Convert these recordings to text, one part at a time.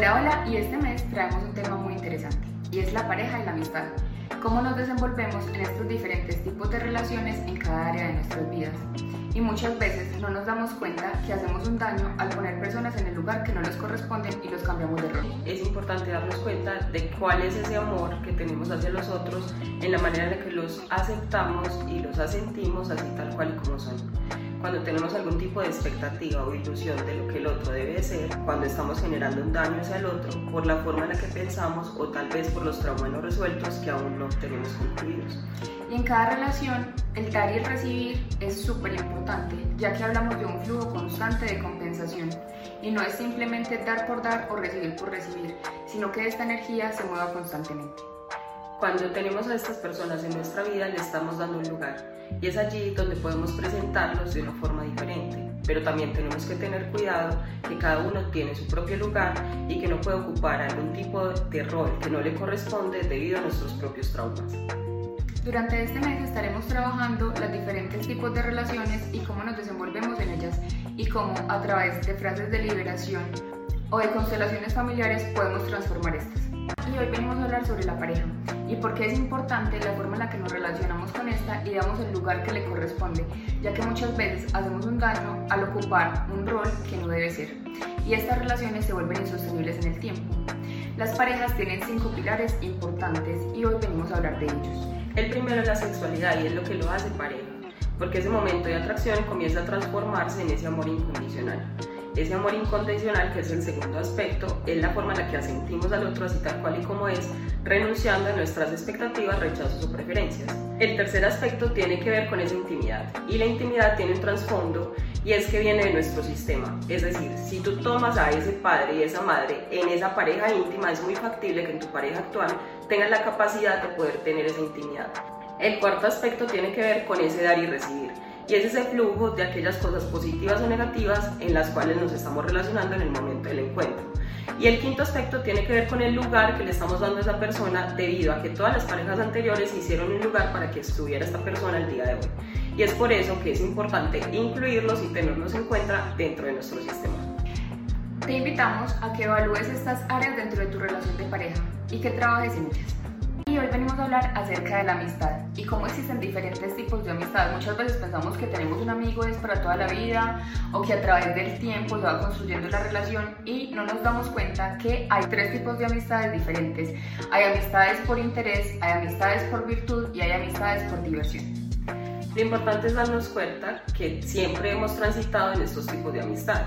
Hola, hola, y este mes traemos un tema muy interesante, y es la pareja y la amistad. Cómo nos desenvolvemos en estos diferentes tipos de relaciones en cada área de nuestras vidas. Y muchas veces no nos damos cuenta que hacemos un daño al poner personas en el lugar que no les corresponden y los cambiamos de rol. Es importante darnos cuenta de cuál es ese amor que tenemos hacia los otros en la manera en la que los aceptamos y los asentimos así tal cual y como son cuando tenemos algún tipo de expectativa o ilusión de lo que el otro debe ser, cuando estamos generando un daño hacia el otro por la forma en la que pensamos o tal vez por los traumas no resueltos que aún no tenemos concluidos. Y en cada relación, el dar y el recibir es súper importante, ya que hablamos de un flujo constante de compensación. Y no es simplemente dar por dar o recibir por recibir, sino que esta energía se mueva constantemente. Cuando tenemos a estas personas en nuestra vida, le estamos dando un lugar y es allí donde podemos presentarlos de una forma diferente. Pero también tenemos que tener cuidado que cada uno tiene su propio lugar y que no puede ocupar algún tipo de rol que no le corresponde debido a nuestros propios traumas. Durante este mes estaremos trabajando los diferentes tipos de relaciones y cómo nos desenvolvemos en ellas y cómo a través de frases de liberación o de constelaciones familiares podemos transformar estas. Y hoy venimos a hablar sobre la pareja y por qué es importante la forma en la que nos relacionamos con esta y damos el lugar que le corresponde, ya que muchas veces hacemos un daño al ocupar un rol que no debe ser. Y estas relaciones se vuelven insostenibles en el tiempo. Las parejas tienen cinco pilares importantes y hoy venimos a hablar de ellos. El primero es la sexualidad y es lo que lo hace pareja, porque ese momento de atracción comienza a transformarse en ese amor incondicional. Ese amor incondicional, que es el segundo aspecto, es la forma en la que asentimos al otro así tal cual y como es, renunciando a nuestras expectativas, rechazos o preferencias. El tercer aspecto tiene que ver con esa intimidad y la intimidad tiene un trasfondo y es que viene de nuestro sistema. Es decir, si tú tomas a ese padre y esa madre en esa pareja íntima, es muy factible que en tu pareja actual tengas la capacidad de poder tener esa intimidad. El cuarto aspecto tiene que ver con ese dar y recibir y es ese flujo de aquellas cosas positivas o negativas en las cuales nos estamos relacionando en el momento del encuentro. Y el quinto aspecto tiene que ver con el lugar que le estamos dando a esa persona debido a que todas las parejas anteriores hicieron un lugar para que estuviera esta persona el día de hoy. Y es por eso que es importante incluirlos y tenerlos en cuenta dentro de nuestro sistema. Te invitamos a que evalúes estas áreas dentro de tu relación de pareja y que trabajes en ellas. Y hoy venimos a hablar acerca de la amistad cómo existen diferentes tipos de amistad. Muchas veces pensamos que tenemos un amigo es para toda la vida o que a través del tiempo se va construyendo la relación y no nos damos cuenta que hay tres tipos de amistades diferentes. Hay amistades por interés, hay amistades por virtud y hay amistades por diversión. Lo importante es darnos cuenta que siempre hemos transitado en estos tipos de amistad.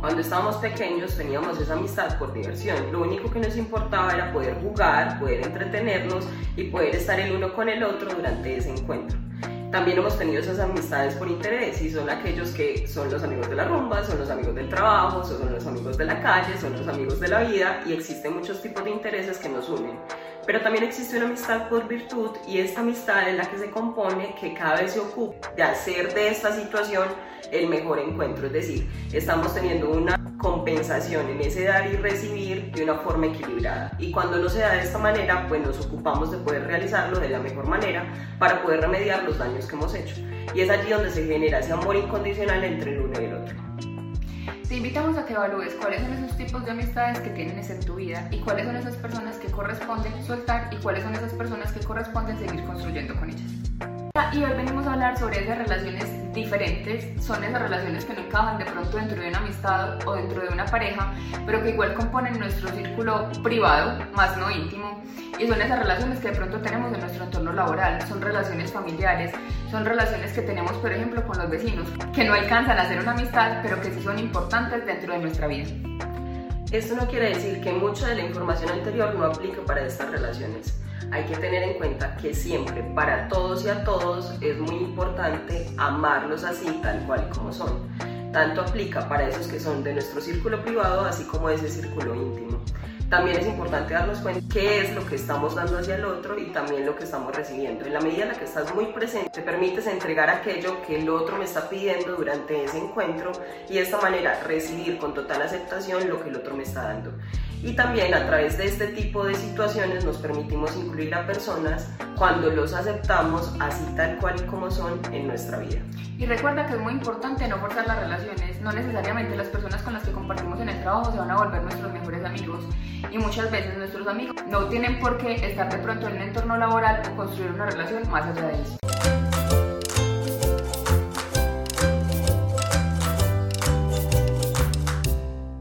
Cuando estábamos pequeños teníamos esa amistad por diversión. Lo único que nos importaba era poder jugar, poder entretenernos y poder estar el uno con el otro durante ese encuentro. También hemos tenido esas amistades por interés y son aquellos que son los amigos de la rumba, son los amigos del trabajo, son los amigos de la calle, son los amigos de la vida y existen muchos tipos de intereses que nos unen. Pero también existe una amistad por virtud y esta amistad es la que se compone que cada vez se ocupa de hacer de esta situación el mejor encuentro. Es decir, estamos teniendo una compensación en ese dar y recibir de una forma equilibrada. Y cuando no se da de esta manera, pues nos ocupamos de poder realizarlo de la mejor manera para poder remediar los daños que hemos hecho. Y es allí donde se genera ese amor incondicional entre el uno y el otro. Te invitamos a que evalúes cuáles son esos tipos de amistades que tienes en tu vida y cuáles son esas personas que corresponden soltar y cuáles son esas personas que corresponden seguir construyendo con ellas. Y hoy venimos a hablar sobre esas relaciones diferentes, son esas relaciones que no encajan de pronto dentro de una amistad o dentro de una pareja, pero que igual componen nuestro círculo privado, más no íntimo, y son esas relaciones que de pronto tenemos en nuestro entorno laboral, son relaciones familiares, son relaciones que tenemos, por ejemplo, con los vecinos, que no alcanzan a ser una amistad, pero que sí son importantes dentro de nuestra vida. Esto no quiere decir que mucha de la información anterior no aplique para estas relaciones. Hay que tener en cuenta que siempre, para todos y a todos, es muy importante amarlos así, tal cual como son. Tanto aplica para esos que son de nuestro círculo privado, así como de ese círculo íntimo también es importante darnos cuenta qué es lo que estamos dando hacia el otro y también lo que estamos recibiendo. En la medida en la que estás muy presente, te permites entregar aquello que el otro me está pidiendo durante ese encuentro y de esta manera recibir con total aceptación lo que el otro me está dando. Y también a través de este tipo de situaciones nos permitimos incluir a personas cuando los aceptamos así tal cual y como son en nuestra vida. Y recuerda que es muy importante no forzar las relaciones, no necesariamente las personas con las que compartimos en el trabajo se van a volver nuestros mejores amigos y muchas veces nuestros amigos no tienen por qué estar de pronto en un entorno laboral o construir una relación más allá de eso.